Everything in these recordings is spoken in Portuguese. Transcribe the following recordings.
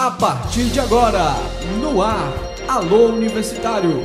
A partir de agora, no ar, Alô Universitário.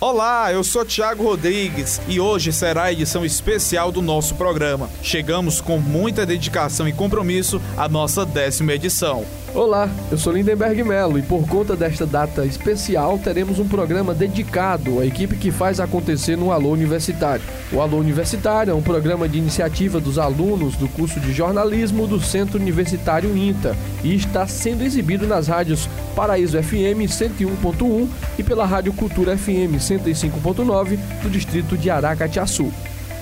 Olá, eu sou Thiago Rodrigues e hoje será a edição especial do nosso programa. Chegamos com muita dedicação e compromisso à nossa décima edição. Olá, eu sou Lindenberg Melo e por conta desta data especial teremos um programa dedicado à equipe que faz acontecer no Alô Universitário. O Alô Universitário é um programa de iniciativa dos alunos do curso de jornalismo do Centro Universitário INTA e está sendo exibido nas rádios Paraíso FM 101.1 e pela Rádio Cultura FM 105.9 do distrito de Aracatiaçu.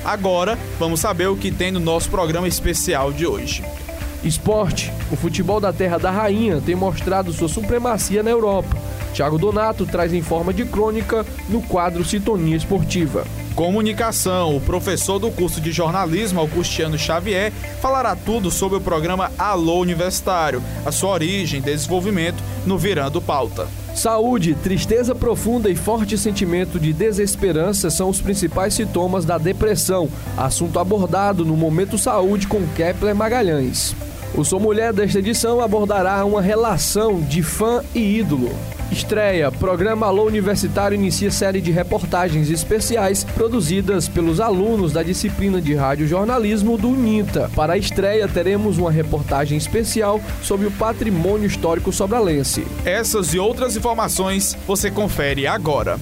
Agora, vamos saber o que tem no nosso programa especial de hoje. Esporte. O futebol da Terra da Rainha tem mostrado sua supremacia na Europa. Thiago Donato traz em forma de crônica no quadro Sintonia Esportiva. Comunicação. O professor do curso de jornalismo, Augustiano Xavier, falará tudo sobre o programa Alô Universitário, a sua origem e desenvolvimento no Virando Pauta. Saúde, tristeza profunda e forte sentimento de desesperança são os principais sintomas da depressão, assunto abordado no Momento Saúde com Kepler Magalhães. O Sou Mulher desta edição abordará uma relação de fã e ídolo. Estreia: Programa Alô Universitário inicia série de reportagens especiais produzidas pelos alunos da disciplina de rádio jornalismo do UNINTA. Para a estreia, teremos uma reportagem especial sobre o patrimônio histórico sobralense. Essas e outras informações você confere agora.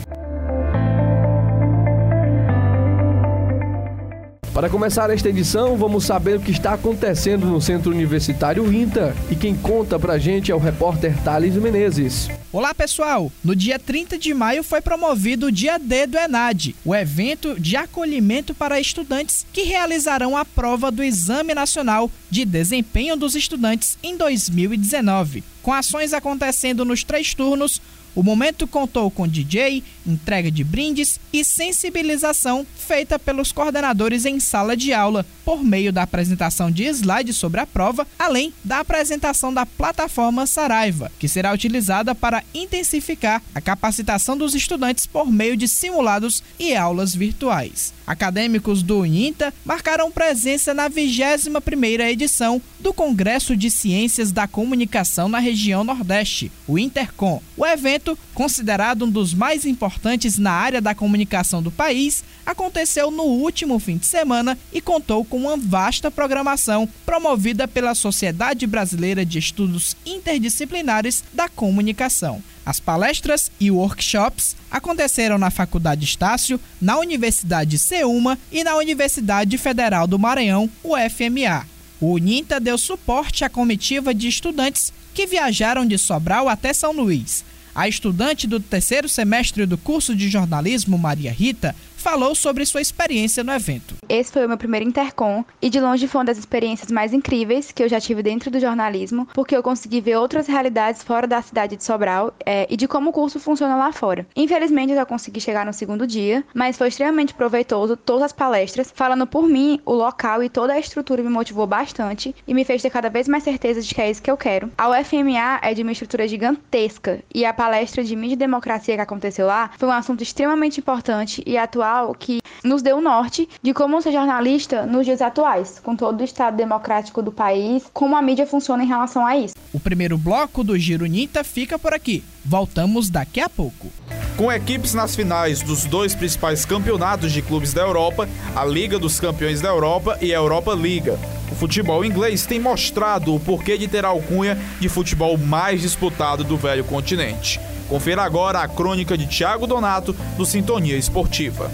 Para começar esta edição, vamos saber o que está acontecendo no Centro Universitário INTA e quem conta pra gente é o repórter Thales Menezes. Olá pessoal! No dia 30 de maio foi promovido o Dia D do ENAD, o evento de acolhimento para estudantes que realizarão a prova do Exame Nacional de Desempenho dos Estudantes em 2019. Com ações acontecendo nos três turnos, o momento contou com DJ, entrega de brindes e sensibilização feita pelos coordenadores em sala de aula, por meio da apresentação de slides sobre a prova, além da apresentação da plataforma Saraiva, que será utilizada para intensificar a capacitação dos estudantes por meio de simulados e aulas virtuais. Acadêmicos do INTA marcaram presença na 21ª edição do Congresso de Ciências da Comunicação na região Nordeste, o Intercom. O evento, considerado um dos mais importantes na área da comunicação do país, aconteceu no último fim de semana e contou com uma vasta programação promovida pela Sociedade Brasileira de Estudos Interdisciplinares da Comunicação. As palestras e workshops aconteceram na Faculdade Estácio, na Universidade CEUMA e na Universidade Federal do Maranhão, UFMA. O UNINTA deu suporte à comitiva de estudantes que viajaram de Sobral até São Luís. A estudante do terceiro semestre do curso de jornalismo, Maria Rita, falou sobre sua experiência no evento. Esse foi o meu primeiro Intercom e de longe foi uma das experiências mais incríveis que eu já tive dentro do jornalismo, porque eu consegui ver outras realidades fora da cidade de Sobral é, e de como o curso funciona lá fora. Infelizmente eu já consegui chegar no segundo dia, mas foi extremamente proveitoso todas as palestras. Falando por mim, o local e toda a estrutura me motivou bastante e me fez ter cada vez mais certeza de que é isso que eu quero. A UFMA é de uma estrutura gigantesca e a palestra de mídia e democracia que aconteceu lá foi um assunto extremamente importante e atual que nos deu o norte de como ser jornalista nos dias atuais, com todo o estado democrático do país, como a mídia funciona em relação a isso. O primeiro bloco do Giro Nita fica por aqui. Voltamos daqui a pouco. Com equipes nas finais dos dois principais campeonatos de clubes da Europa, a Liga dos Campeões da Europa e a Europa Liga. O futebol inglês tem mostrado o porquê de ter a alcunha de futebol mais disputado do velho continente. Confira agora a crônica de Thiago Donato do Sintonia Esportiva.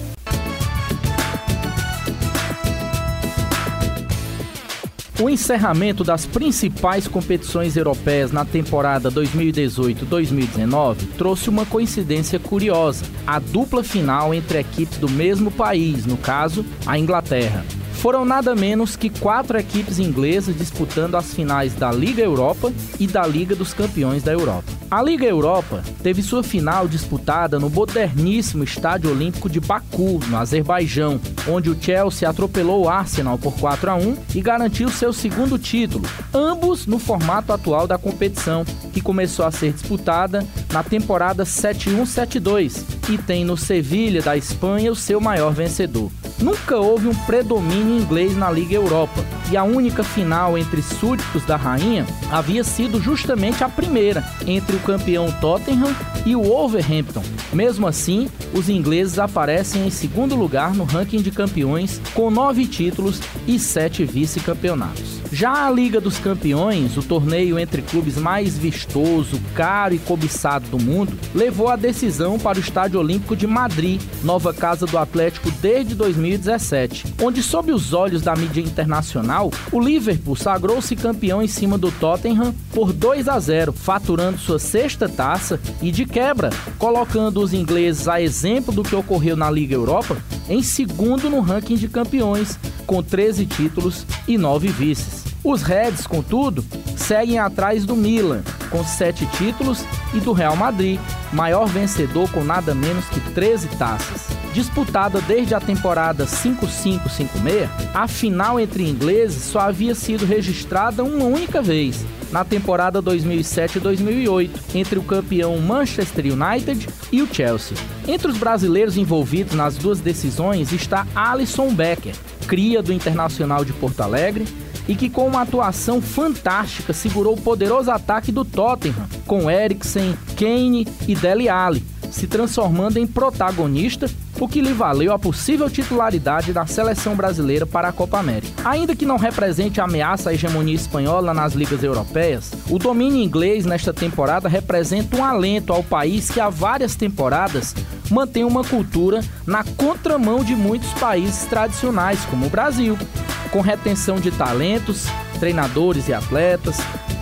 O encerramento das principais competições europeias na temporada 2018-2019 trouxe uma coincidência curiosa: a dupla final entre equipes do mesmo país, no caso, a Inglaterra. Foram nada menos que quatro equipes inglesas disputando as finais da Liga Europa e da Liga dos Campeões da Europa. A Liga Europa teve sua final disputada no moderníssimo Estádio Olímpico de Baku, no Azerbaijão, onde o Chelsea atropelou o Arsenal por 4 a 1 e garantiu seu segundo título, ambos no formato atual da competição, que começou a ser disputada na temporada 71-72 e tem no Sevilha da Espanha o seu maior vencedor. Nunca houve um predomínio inglês na Liga Europa, e a única final entre súditos da rainha havia sido justamente a primeira, entre o campeão Tottenham e o Wolverhampton. Mesmo assim, os ingleses aparecem em segundo lugar no ranking de campeões, com nove títulos e sete vice-campeonatos. Já a Liga dos Campeões, o torneio entre clubes mais vistoso, caro e cobiçado do mundo, levou a decisão para o Estádio Olímpico de Madrid, nova casa do Atlético desde 2017, onde, sob os olhos da mídia internacional, o Liverpool sagrou-se campeão em cima do Tottenham por 2 a 0, faturando sua sexta taça e, de quebra, colocando os ingleses a exemplo do que ocorreu na Liga Europa em segundo no ranking de campeões, com 13 títulos e 9 vices. Os Reds, contudo, seguem atrás do Milan, com sete títulos, e do Real Madrid, maior vencedor com nada menos que 13 taças. Disputada desde a temporada 5-5-5-6, a final entre ingleses só havia sido registrada uma única vez, na temporada 2007-2008, entre o campeão Manchester United e o Chelsea. Entre os brasileiros envolvidos nas duas decisões está Alisson Becker, cria do Internacional de Porto Alegre, e que com uma atuação fantástica segurou o poderoso ataque do Tottenham, com Eriksen, Kane e Dele Alli, se transformando em protagonista, o que lhe valeu a possível titularidade da seleção brasileira para a Copa América. Ainda que não represente ameaça à hegemonia espanhola nas ligas europeias, o domínio inglês nesta temporada representa um alento ao país que há várias temporadas mantém uma cultura na contramão de muitos países tradicionais, como o Brasil, com retenção de talentos, treinadores e atletas,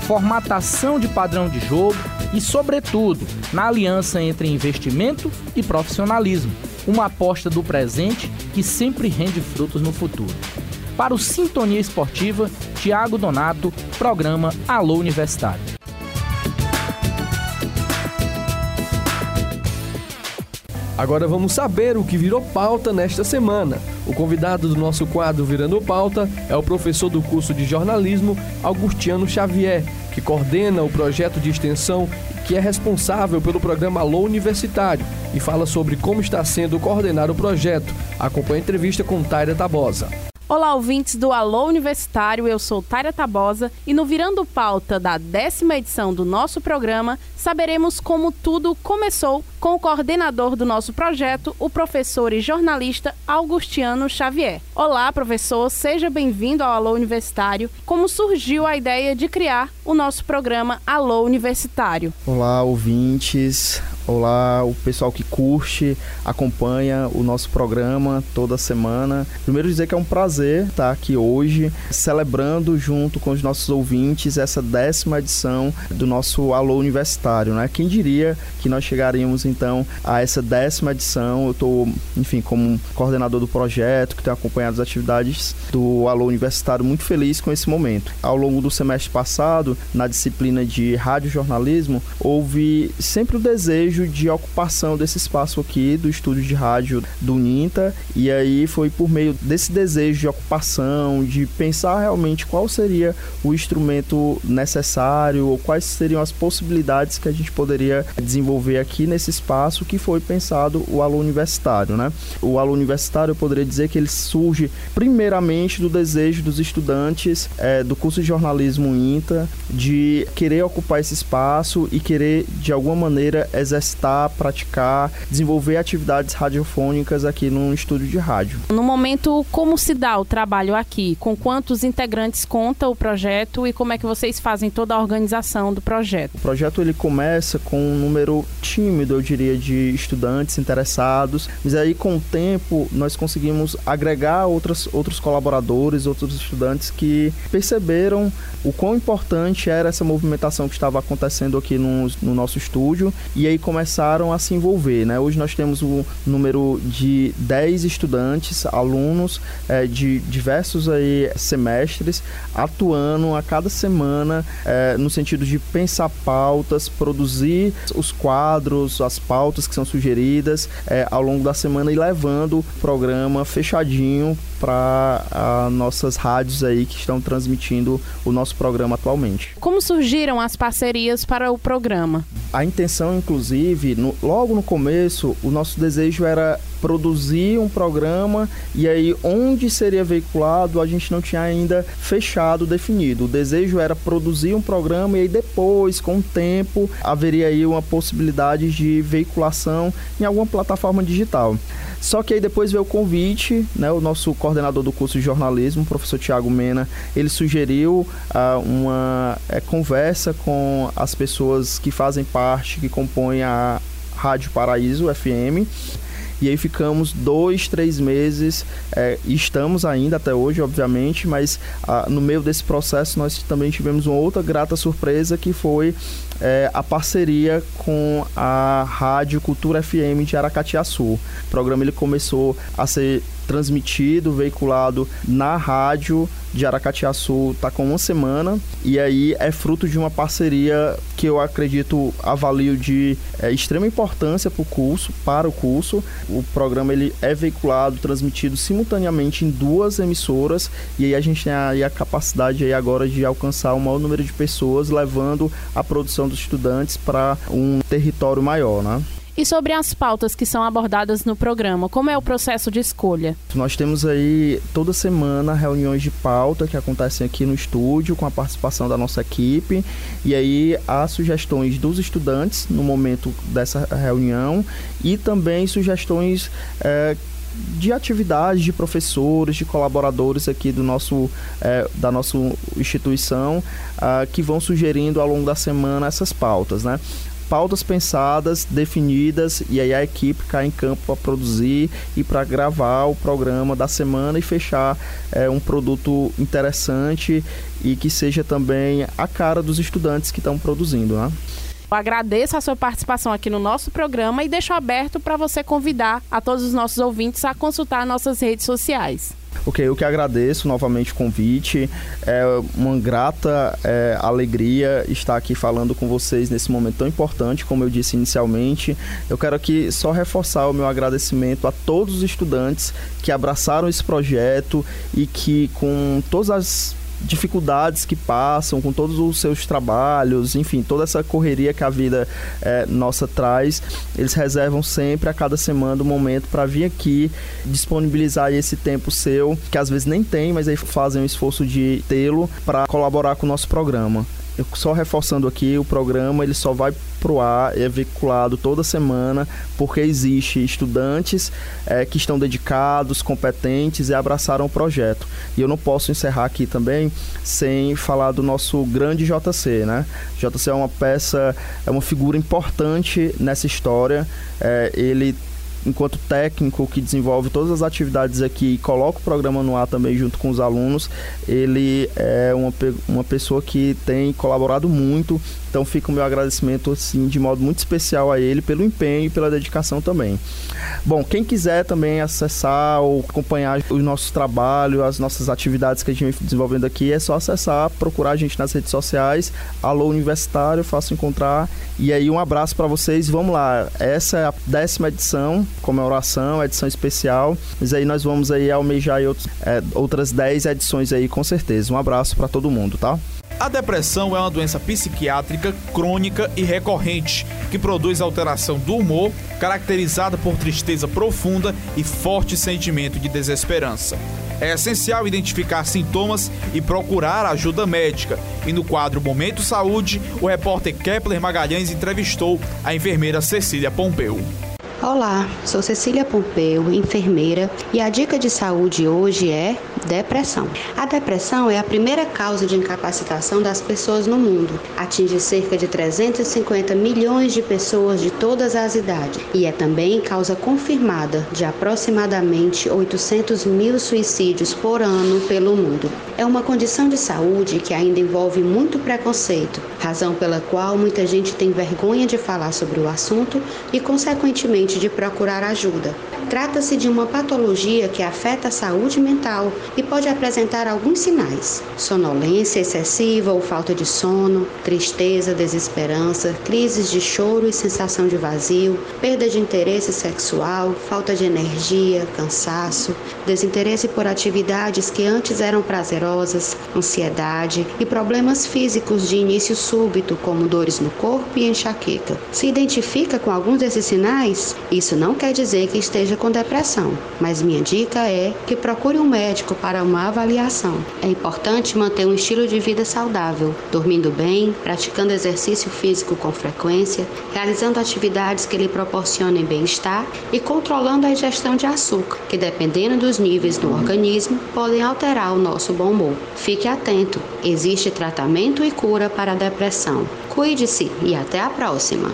formatação de padrão de jogo e, sobretudo, na aliança entre investimento e profissionalismo, uma aposta do presente que sempre rende frutos no futuro. Para o Sintonia Esportiva, Tiago Donato, programa Alô Universitário. Agora vamos saber o que virou pauta nesta semana. O convidado do nosso quadro Virando Pauta é o professor do curso de jornalismo Augustiano Xavier, que coordena o projeto de extensão que é responsável pelo programa Alô Universitário e fala sobre como está sendo coordenar o projeto. Acompanhe a entrevista com Taira Tabosa. Olá, ouvintes do Alô Universitário, eu sou Taira Tabosa e no Virando Pauta da décima edição do nosso programa, saberemos como tudo começou com o coordenador do nosso projeto, o professor e jornalista Augustiano Xavier. Olá, professor, seja bem-vindo ao Alô Universitário. Como surgiu a ideia de criar o nosso programa Alô Universitário? Olá, ouvintes. Olá, o pessoal que curte, acompanha o nosso programa toda semana. Primeiro dizer que é um prazer estar aqui hoje, celebrando junto com os nossos ouvintes essa décima edição do nosso Alô Universitário, né? Quem diria que nós chegaríamos então a essa décima edição? Eu estou, enfim, como coordenador do projeto, que tem acompanhado as atividades do Alô Universitário, muito feliz com esse momento. Ao longo do semestre passado, na disciplina de rádio jornalismo, houve sempre o desejo desejo de ocupação desse espaço aqui do estúdio de rádio do Ninta e aí foi por meio desse desejo de ocupação, de pensar realmente qual seria o instrumento necessário ou quais seriam as possibilidades que a gente poderia desenvolver aqui nesse espaço que foi pensado o aluno universitário, né? O aluno universitário eu poderia dizer que ele surge primeiramente do desejo dos estudantes é, do curso de jornalismo INTA de querer ocupar esse espaço e querer de alguma maneira exercer exercitar, praticar, desenvolver atividades radiofônicas aqui no estúdio de rádio. No momento, como se dá o trabalho aqui? Com quantos integrantes conta o projeto e como é que vocês fazem toda a organização do projeto? O projeto ele começa com um número tímido, eu diria, de estudantes interessados, mas aí com o tempo nós conseguimos agregar outras, outros colaboradores, outros estudantes que perceberam o quão importante era essa movimentação que estava acontecendo aqui no, no nosso estúdio e aí começaram a se envolver. Né? Hoje nós temos um número de 10 estudantes, alunos é, de diversos aí semestres, atuando a cada semana é, no sentido de pensar pautas, produzir os quadros, as pautas que são sugeridas é, ao longo da semana e levando o programa fechadinho para nossas rádios aí que estão transmitindo o nosso programa atualmente. Como surgiram as parcerias para o programa? A intenção, inclusive, no, logo no começo, o nosso desejo era produzir um programa e aí onde seria veiculado a gente não tinha ainda fechado, definido. O desejo era produzir um programa e aí depois, com o tempo, haveria aí uma possibilidade de veiculação em alguma plataforma digital. Só que aí depois veio o convite, né? O nosso coordenador do curso de jornalismo, o professor Tiago Mena, ele sugeriu uh, uma é, conversa com as pessoas que fazem parte, que compõem a Rádio Paraíso FM e aí ficamos dois, três meses, é, estamos ainda até hoje, obviamente, mas ah, no meio desse processo nós também tivemos uma outra grata surpresa que foi é, a parceria com a Rádio Cultura FM de Aracatiaçu. O programa ele começou a ser transmitido, veiculado na rádio de Aracatiaçu está com uma semana e aí é fruto de uma parceria que eu acredito avalio de é, extrema importância para o curso, para o curso. O programa ele é veiculado, transmitido simultaneamente em duas emissoras e aí a gente tem aí a capacidade aí agora de alcançar o maior número de pessoas, levando a produção dos estudantes para um território maior, né? E sobre as pautas que são abordadas no programa, como é o processo de escolha? Nós temos aí toda semana reuniões de pauta que acontecem aqui no estúdio com a participação da nossa equipe e aí há sugestões dos estudantes no momento dessa reunião e também sugestões é, de atividades de professores, de colaboradores aqui do nosso, é, da nossa instituição, uh, que vão sugerindo ao longo da semana essas pautas, né? Pautas pensadas, definidas e aí a equipe cai em campo para produzir e para gravar o programa da semana e fechar é, um produto interessante e que seja também a cara dos estudantes que estão produzindo, né? Eu agradeço a sua participação aqui no nosso programa e deixo aberto para você convidar a todos os nossos ouvintes a consultar nossas redes sociais. Ok, eu que agradeço novamente o convite. É uma grata é, alegria estar aqui falando com vocês nesse momento tão importante, como eu disse inicialmente. Eu quero aqui só reforçar o meu agradecimento a todos os estudantes que abraçaram esse projeto e que, com todas as dificuldades que passam, com todos os seus trabalhos, enfim, toda essa correria que a vida é, nossa traz, eles reservam sempre a cada semana um momento para vir aqui disponibilizar esse tempo seu, que às vezes nem tem, mas aí fazem o esforço de tê-lo para colaborar com o nosso programa. Só reforçando aqui, o programa ele só vai pro ar, é veiculado toda semana, porque existe estudantes é, que estão dedicados, competentes e abraçaram o projeto. E eu não posso encerrar aqui também sem falar do nosso grande JC, né? JC é uma peça, é uma figura importante nessa história. É, ele enquanto técnico que desenvolve todas as atividades aqui e coloca o programa no ar também junto com os alunos, ele é uma, uma pessoa que tem colaborado muito então fica o meu agradecimento assim de modo muito especial a ele pelo empenho e pela dedicação também. Bom, quem quiser também acessar ou acompanhar o nosso trabalho, as nossas atividades que a gente vem desenvolvendo aqui, é só acessar, procurar a gente nas redes sociais, Alô Universitário, fácil encontrar. E aí um abraço para vocês. Vamos lá. Essa é a décima edição, comemoração, edição especial. Mas aí nós vamos aí almejar outros, é, outras 10 edições aí com certeza. Um abraço para todo mundo, tá? A depressão é uma doença psiquiátrica crônica e recorrente que produz alteração do humor, caracterizada por tristeza profunda e forte sentimento de desesperança. É essencial identificar sintomas e procurar ajuda médica. E no quadro Momento Saúde, o repórter Kepler Magalhães entrevistou a enfermeira Cecília Pompeu. Olá, sou Cecília Pompeu, enfermeira, e a dica de saúde hoje é depressão. A depressão é a primeira causa de incapacitação das pessoas no mundo. Atinge cerca de 350 milhões de pessoas de todas as idades e é também causa confirmada de aproximadamente 800 mil suicídios por ano pelo mundo. É uma condição de saúde que ainda envolve muito preconceito, razão pela qual muita gente tem vergonha de falar sobre o assunto e, consequentemente, de procurar ajuda. Trata-se de uma patologia que afeta a saúde mental e pode apresentar alguns sinais: sonolência excessiva ou falta de sono, tristeza, desesperança, crises de choro e sensação de vazio, perda de interesse sexual, falta de energia, cansaço, desinteresse por atividades que antes eram prazerosas, ansiedade e problemas físicos de início súbito, como dores no corpo e enxaqueca. Se identifica com alguns desses sinais, isso não quer dizer que esteja com depressão, mas minha dica é que procure um médico para uma avaliação. É importante manter um estilo de vida saudável, dormindo bem, praticando exercício físico com frequência, realizando atividades que lhe proporcionem bem-estar e controlando a ingestão de açúcar, que dependendo dos níveis no organismo podem alterar o nosso bom humor. Fique atento, existe tratamento e cura para a depressão. Cuide-se e até a próxima!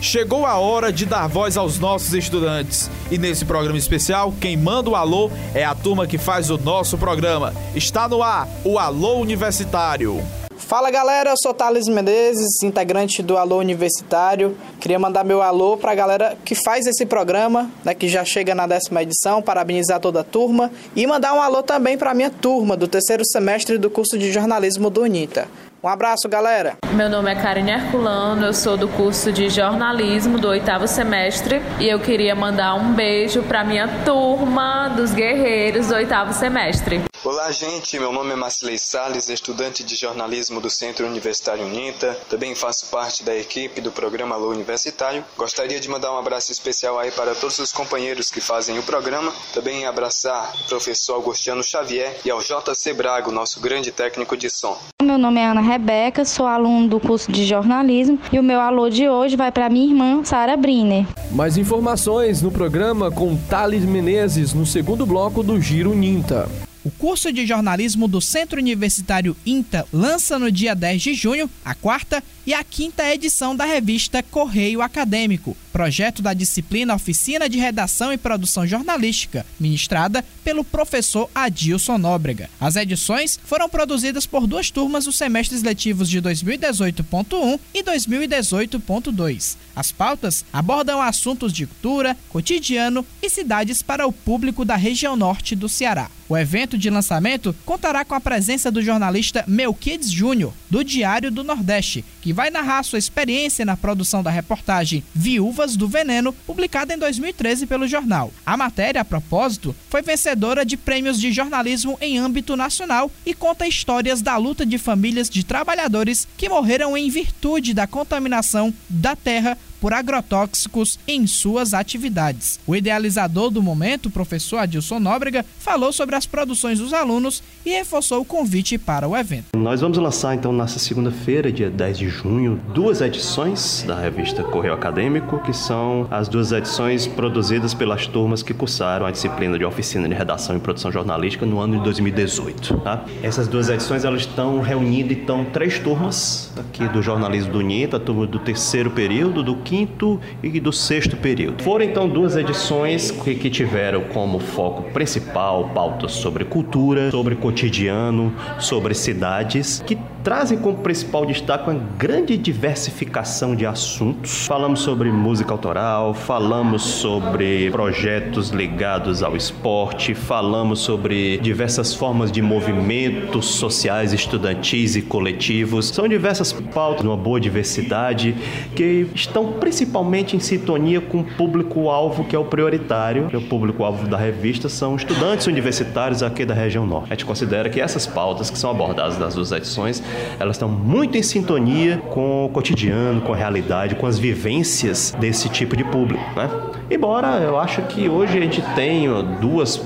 Chegou a hora de dar voz aos nossos estudantes. E nesse programa especial, quem manda o alô é a turma que faz o nosso programa. Está no ar o Alô Universitário. Fala galera, eu sou Thales Menezes, integrante do Alô Universitário. Queria mandar meu alô para a galera que faz esse programa, né, que já chega na décima edição, parabenizar toda a turma e mandar um alô também para a minha turma do terceiro semestre do curso de jornalismo do UNITA. Um abraço, galera. Meu nome é Karine Herculano, eu sou do curso de jornalismo do oitavo semestre e eu queria mandar um beijo para minha turma dos guerreiros do oitavo semestre. Olá, gente. Meu nome é Marcilei Sales, estudante de jornalismo do Centro Universitário Uninta. Também faço parte da equipe do programa Alô Universitário. Gostaria de mandar um abraço especial aí para todos os companheiros que fazem o programa. Também abraçar o professor Augustiano Xavier e ao JC Braga, nosso grande técnico de som. Meu nome é Ana Rebeca, sou aluno do curso de jornalismo e o meu alô de hoje vai para minha irmã Sara Briner. Mais informações no programa com Thales Menezes no segundo bloco do Giro Ninta. O curso de jornalismo do Centro Universitário INTA lança no dia 10 de junho a quarta e a quinta edição da revista Correio Acadêmico, projeto da disciplina Oficina de Redação e Produção Jornalística, ministrada pelo professor Adilson Nóbrega. As edições foram produzidas por duas turmas dos semestres letivos de 2018.1 e 2018.2. As pautas abordam assuntos de cultura, cotidiano e cidades para o público da região norte do Ceará. O evento de lançamento contará com a presença do jornalista Melquides Júnior, do Diário do Nordeste, que vai narrar sua experiência na produção da reportagem Viúvas do Veneno, publicada em 2013 pelo jornal. A matéria, a propósito, foi vencedora de prêmios de jornalismo em âmbito nacional e conta histórias da luta de famílias de trabalhadores que morreram em virtude da contaminação da terra por agrotóxicos em suas atividades. O idealizador do momento, o professor Adilson Nóbrega, falou sobre as produções dos alunos e reforçou o convite para o evento. Nós vamos lançar então nessa segunda-feira, dia 10 de junho, duas edições da revista Correio Acadêmico, que são as duas edições produzidas pelas turmas que cursaram a disciplina de oficina de redação e produção jornalística no ano de 2018. Tá? Essas duas edições elas estão reunindo então três turmas aqui do jornalismo do UNITA, a turma do terceiro período, do quinto e do sexto período. Foram então duas edições que, que tiveram como foco principal pautas sobre cultura, sobre cotidiano, sobre cidades, que trazem como principal destaque uma grande diversificação de assuntos. Falamos sobre música autoral, falamos sobre projetos ligados ao esporte, falamos sobre diversas formas de movimentos sociais, estudantis e coletivos. São diversas pautas, uma boa diversidade, que estão principalmente em sintonia com o público-alvo que é o prioritário. O público-alvo da revista são estudantes universitários aqui da região norte. A gente considera que essas pautas que são abordadas nas duas edições elas estão muito em sintonia com o cotidiano, com a realidade, com as vivências desse tipo de público, né? Embora eu acho que hoje a gente tenha duas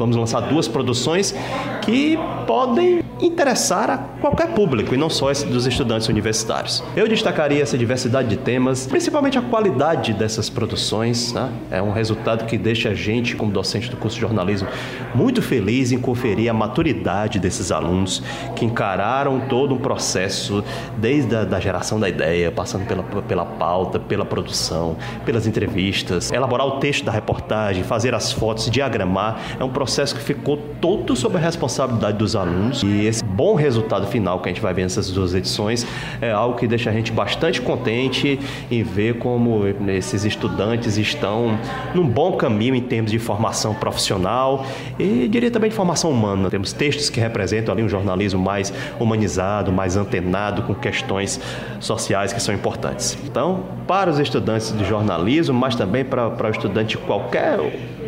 vamos lançar duas produções que podem interessar a qualquer público e não só esse dos estudantes universitários. Eu destacaria essa diversidade de temas, principalmente a qualidade dessas produções. Né? É um resultado que deixa a gente, como docente do curso de jornalismo, muito feliz em conferir a maturidade desses alunos que encararam todo um processo desde a da geração da ideia, passando pela, pela pauta, pela produção, pelas entrevistas, elaborar o texto da reportagem, fazer as fotos, diagramar. É um processo que ficou todo sob a responsabilidade dos alunos e esse bom resultado final que a gente vai ver nessas duas edições é algo que deixa a gente bastante contente em ver como esses estudantes estão num bom caminho em termos de formação profissional e diria também de formação humana. Temos textos que representam ali um jornalismo mais humanizado, mais antenado com questões sociais que são importantes. Então, para os estudantes de jornalismo, mas também para, para o estudante de qualquer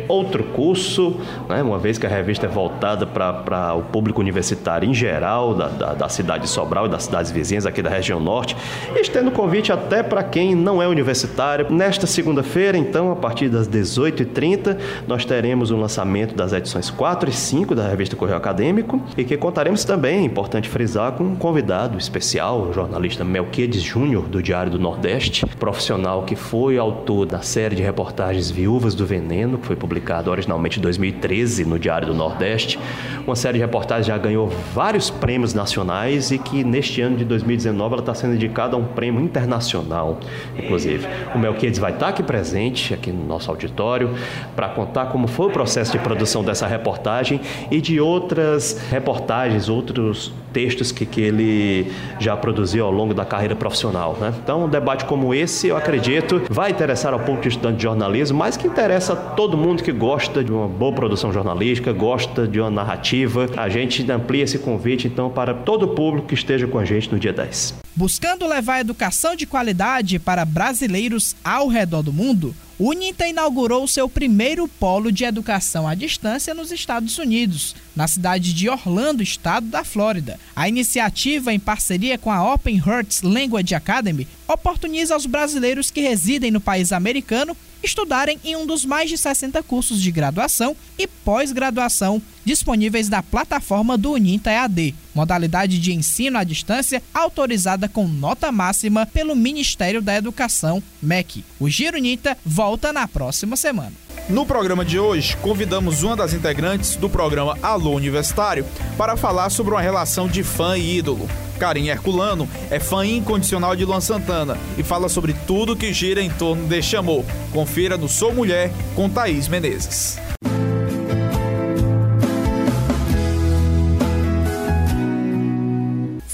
outro curso, né, uma vez que a revista é voltada para o público universitário em geral, da, da, da, cidade de Sobral e das cidades vizinhas aqui da região norte, estendo convite até para quem não é universitário. Nesta segunda-feira, então, a partir das 18h30, nós teremos o lançamento das edições 4 e 5 da revista Correio Acadêmico e que contaremos também, é importante frisar, com um convidado especial, o jornalista Melquiades Júnior, do Diário do Nordeste, profissional que foi autor da série de reportagens Viúvas do Veneno, que foi publicada publicado originalmente em 2013 no Diário do Nordeste. Uma série de reportagens já ganhou vários prêmios nacionais e que neste ano de 2019 ela está sendo indicada a um prêmio internacional, inclusive. O Melquiades vai estar aqui presente, aqui no nosso auditório, para contar como foi o processo de produção dessa reportagem e de outras reportagens, outros textos que, que ele já produziu ao longo da carreira profissional. Né? Então, um debate como esse, eu acredito, vai interessar ao público estudante de jornalismo, mas que interessa a todo mundo que gosta de uma boa produção jornalística, gosta de uma narrativa. A gente amplia esse convite, então, para todo o público que esteja com a gente no dia 10. Buscando levar educação de qualidade para brasileiros ao redor do mundo, o Uninta inaugurou seu primeiro polo de educação à distância nos Estados Unidos, na cidade de Orlando, estado da Flórida. A iniciativa, em parceria com a Open Hearts Language Academy, oportuniza aos brasileiros que residem no país americano estudarem em um dos mais de 60 cursos de graduação e pós-graduação disponíveis na plataforma do Uninta EAD, modalidade de ensino à distância autorizada com nota máxima pelo Ministério da Educação, MEC. O Giro Uninta volta na próxima semana. No programa de hoje, convidamos uma das integrantes do programa Alô Universitário para falar sobre uma relação de fã e ídolo. Karim Herculano é fã incondicional de Luan Santana e fala sobre tudo que gira em torno deste amor. Confira no Sou Mulher com Thaís Menezes.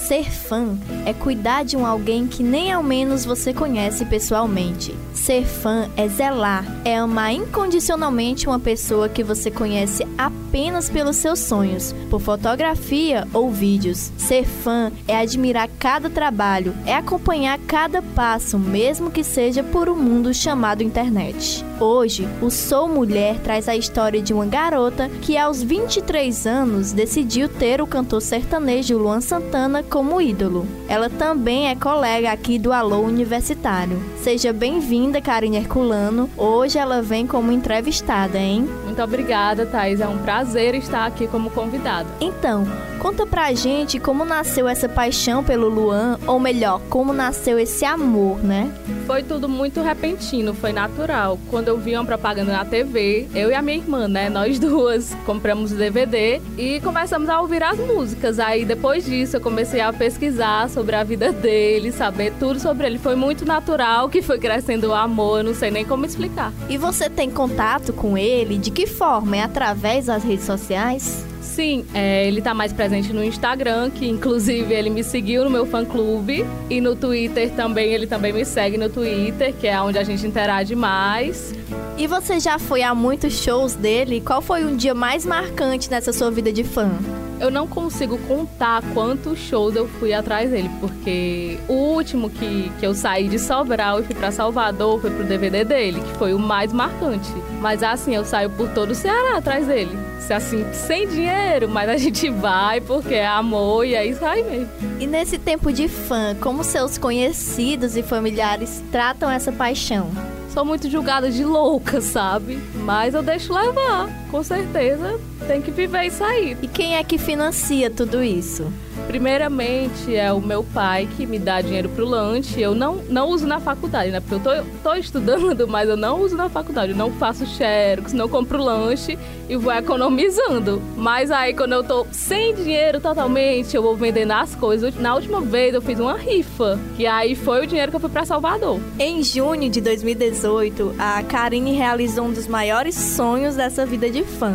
Ser fã é cuidar de um alguém que nem ao menos você conhece pessoalmente. Ser fã é zelar, é amar incondicionalmente uma pessoa que você conhece apenas pelos seus sonhos, por fotografia ou vídeos. Ser fã é admirar cada trabalho, é acompanhar cada passo, mesmo que seja por um mundo chamado internet. Hoje, o Sou Mulher traz a história de uma garota que aos 23 anos decidiu ter o cantor sertanejo Luan Santana como ídolo. Ela também é colega aqui do Alô Universitário. Seja bem-vinda, Karine Herculano. Hoje ela vem como entrevistada, hein? Muito obrigada, Thais. É um prazer estar aqui como convidada. Então, conta pra gente como nasceu essa paixão pelo Luan, ou melhor, como nasceu esse amor, né? Foi tudo muito repentino, foi natural. Quando eu vi uma propaganda na TV, eu e a minha irmã, né? Nós duas compramos o DVD e começamos a ouvir as músicas. Aí depois disso eu comecei a pesquisar sobre a vida dele, saber tudo sobre ele. Foi muito natural que foi crescendo o amor, não sei nem como explicar. E você tem contato com ele? De que forma? É através das redes sociais? Sim, é, ele tá mais presente no Instagram, que inclusive ele me seguiu no meu fã clube. E no Twitter também, ele também me segue no Twitter, que é onde a gente interage mais. E você já foi a muitos shows dele? Qual foi um dia mais marcante nessa sua vida de fã? Eu não consigo contar quantos shows eu fui atrás dele, porque o último que, que eu saí de Sobral e fui para Salvador foi pro DVD dele, que foi o mais marcante. Mas assim, eu saio por todo o Ceará atrás dele. Assim, sem dinheiro, mas a gente vai porque é amor e é isso aí mesmo. E nesse tempo de fã, como seus conhecidos e familiares tratam essa paixão? sou muito julgada de louca, sabe? Mas eu deixo levar, com certeza tem que viver isso aí. E quem é que financia tudo isso? Primeiramente é o meu pai que me dá dinheiro pro lanche. Eu não, não uso na faculdade, né? Porque eu tô, tô estudando, mas eu não uso na faculdade. Eu não faço xerox, não compro lanche e vou economizando. Mas aí quando eu tô sem dinheiro totalmente, eu vou vendendo as coisas. Na última vez eu fiz uma rifa, que aí foi o dinheiro que eu fui para Salvador. Em junho de 2018, a Karine realizou um dos maiores sonhos dessa vida de fã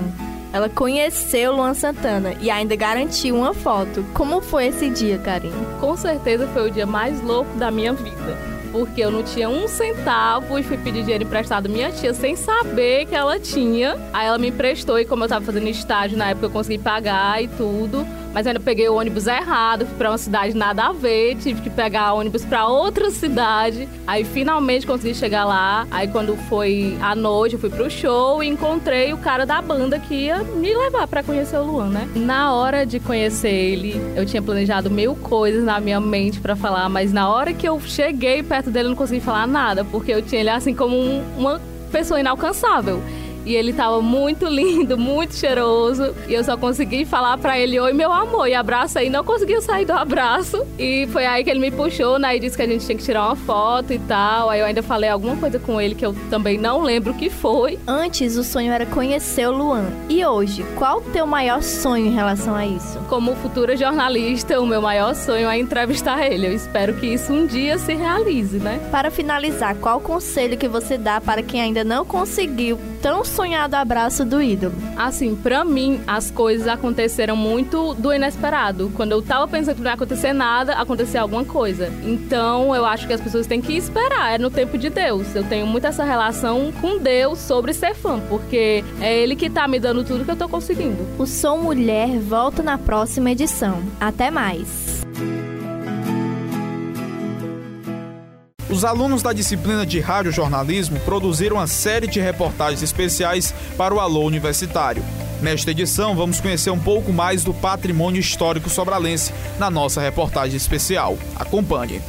ela conheceu Luan Santana e ainda garantiu uma foto. Como foi esse dia, Karine? Com certeza foi o dia mais louco da minha vida porque eu não tinha um centavo e fui pedir dinheiro emprestado minha tia sem saber que ela tinha. Aí ela me emprestou e como eu tava fazendo estágio na época eu consegui pagar e tudo. Mas ainda peguei o ônibus errado, fui pra uma cidade nada a ver, tive que pegar ônibus pra outra cidade. Aí finalmente consegui chegar lá. Aí quando foi à noite, eu fui pro show e encontrei o cara da banda que ia me levar para conhecer o Luan, né? Na hora de conhecer ele, eu tinha planejado mil coisas na minha mente para falar, mas na hora que eu cheguei perto dele, eu não consegui falar nada, porque eu tinha ele assim como um, uma pessoa inalcançável. E ele tava muito lindo, muito cheiroso. E eu só consegui falar para ele: Oi, meu amor. E abraço aí. Não conseguiu sair do abraço. E foi aí que ele me puxou, né? E disse que a gente tinha que tirar uma foto e tal. Aí eu ainda falei alguma coisa com ele que eu também não lembro o que foi. Antes, o sonho era conhecer o Luan. E hoje, qual o teu maior sonho em relação a isso? Como futura jornalista, o meu maior sonho é entrevistar ele. Eu espero que isso um dia se realize, né? Para finalizar, qual o conselho que você dá para quem ainda não conseguiu tão sonhado abraço do ídolo? Assim, para mim, as coisas aconteceram muito do inesperado. Quando eu tava pensando que não ia acontecer nada, aconteceu alguma coisa. Então, eu acho que as pessoas têm que esperar, é no tempo de Deus. Eu tenho muito essa relação com Deus sobre ser fã, porque é Ele que tá me dando tudo que eu tô conseguindo. O Sou Mulher volta na próxima edição. Até mais! Os alunos da disciplina de radiojornalismo produziram uma série de reportagens especiais para o Alô Universitário. Nesta edição, vamos conhecer um pouco mais do patrimônio histórico sobralense na nossa reportagem especial. Acompanhe.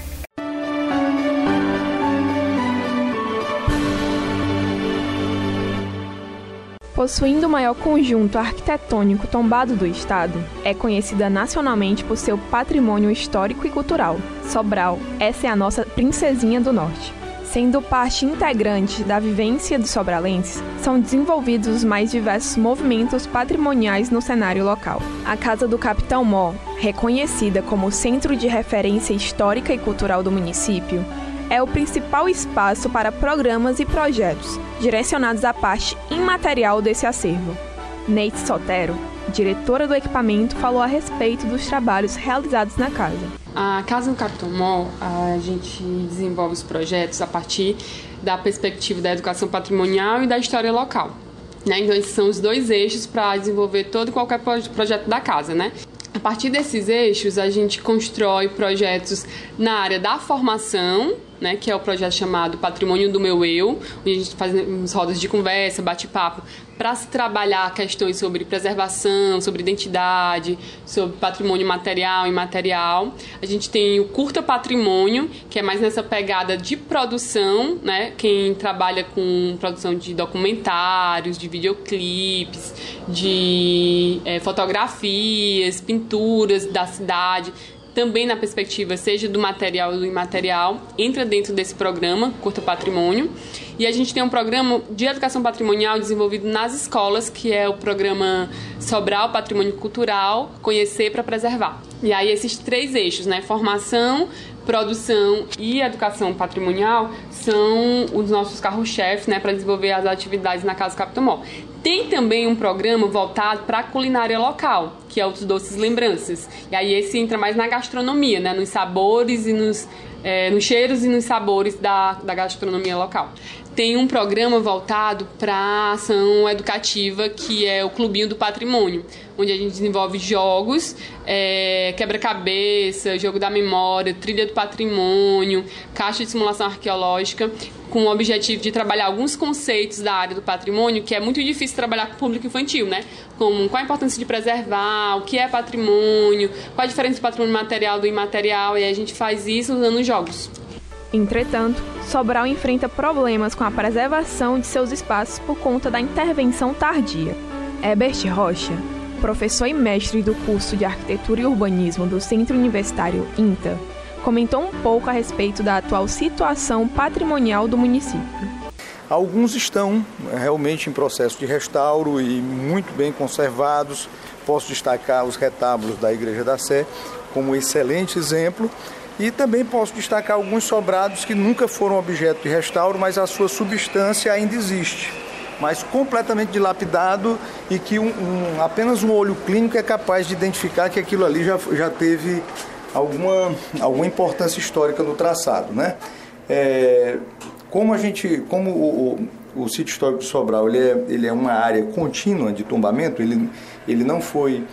Possuindo o maior conjunto arquitetônico tombado do estado, é conhecida nacionalmente por seu patrimônio histórico e cultural. Sobral, essa é a nossa princesinha do norte. Sendo parte integrante da vivência dos sobralenses, são desenvolvidos os mais diversos movimentos patrimoniais no cenário local. A Casa do Capitão Mó, reconhecida como centro de referência histórica e cultural do município, é o principal espaço para programas e projetos direcionados à parte imaterial desse acervo. Neite Sotero, diretora do equipamento, falou a respeito dos trabalhos realizados na casa. A Casa do Capitão Mall, a gente desenvolve os projetos a partir da perspectiva da educação patrimonial e da história local. Né? Então, esses são os dois eixos para desenvolver todo e qualquer projeto da casa. Né? A partir desses eixos, a gente constrói projetos na área da formação, né, que é o projeto chamado Patrimônio do Meu Eu, onde a gente faz rodas de conversa, bate-papo, para se trabalhar questões sobre preservação, sobre identidade, sobre patrimônio material e imaterial. A gente tem o Curta Patrimônio, que é mais nessa pegada de produção, né, quem trabalha com produção de documentários, de videoclipes, de é, fotografias, pinturas da cidade, também na perspectiva seja do material ou do imaterial, entra dentro desse programa Curta Patrimônio. E a gente tem um programa de educação patrimonial desenvolvido nas escolas, que é o programa Sobral Patrimônio Cultural, Conhecer para Preservar. E aí esses três eixos, né, formação, produção e educação patrimonial são os nossos carros-chefes né, para desenvolver as atividades na Casa Capitão Mó. Tem também um programa voltado para a culinária local, que é os doces lembranças. E aí esse entra mais na gastronomia, né, nos sabores e nos, é, nos cheiros e nos sabores da, da gastronomia local tem um programa voltado para ação educativa que é o Clubinho do Patrimônio, onde a gente desenvolve jogos, é, quebra-cabeça, jogo da memória, trilha do patrimônio, caixa de simulação arqueológica, com o objetivo de trabalhar alguns conceitos da área do patrimônio que é muito difícil trabalhar com o público infantil, né? Como qual a importância de preservar, o que é patrimônio, qual a diferença do patrimônio material do imaterial, e a gente faz isso usando jogos. Entretanto, Sobral enfrenta problemas com a preservação de seus espaços por conta da intervenção tardia. Herbert Rocha, professor e mestre do curso de Arquitetura e Urbanismo do Centro Universitário INTA, comentou um pouco a respeito da atual situação patrimonial do município. Alguns estão realmente em processo de restauro e muito bem conservados. Posso destacar os retábulos da Igreja da Sé como excelente exemplo. E também posso destacar alguns sobrados que nunca foram objeto de restauro, mas a sua substância ainda existe, mas completamente dilapidado e que um, um, apenas um olho clínico é capaz de identificar que aquilo ali já, já teve alguma, alguma importância histórica no traçado, né? É, como a gente, como o, o, o sítio histórico de Sobral ele é, ele é uma área contínua de tombamento, ele, ele não foi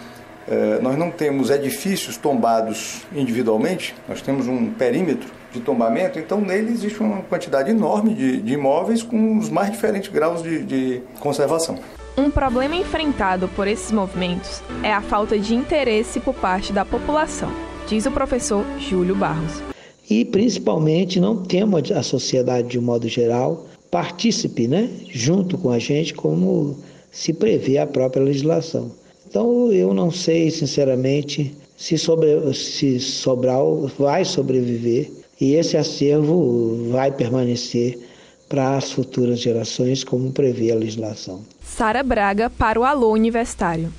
nós não temos edifícios tombados individualmente, nós temos um perímetro de tombamento, então nele existe uma quantidade enorme de, de imóveis com os mais diferentes graus de, de conservação. Um problema enfrentado por esses movimentos é a falta de interesse por parte da população, diz o professor Júlio Barros. E principalmente não temos a sociedade de um modo geral partícipe, né, junto com a gente, como se prevê a própria legislação. Então eu não sei, sinceramente, se, sobre, se Sobral vai sobreviver e esse acervo vai permanecer para as futuras gerações, como prevê a legislação. Sara Braga para o Alô Universitário.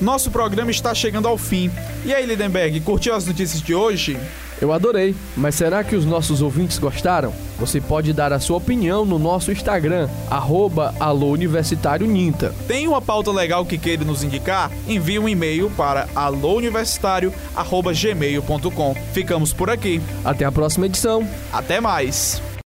Nosso programa está chegando ao fim. E aí, Lidenberg, curtiu as notícias de hoje? Eu adorei, mas será que os nossos ouvintes gostaram? Você pode dar a sua opinião no nosso Instagram, arroba Ninta. Tem uma pauta legal que queira nos indicar? Envie um e-mail para alouniversitário.gmail.com. Ficamos por aqui. Até a próxima edição. Até mais.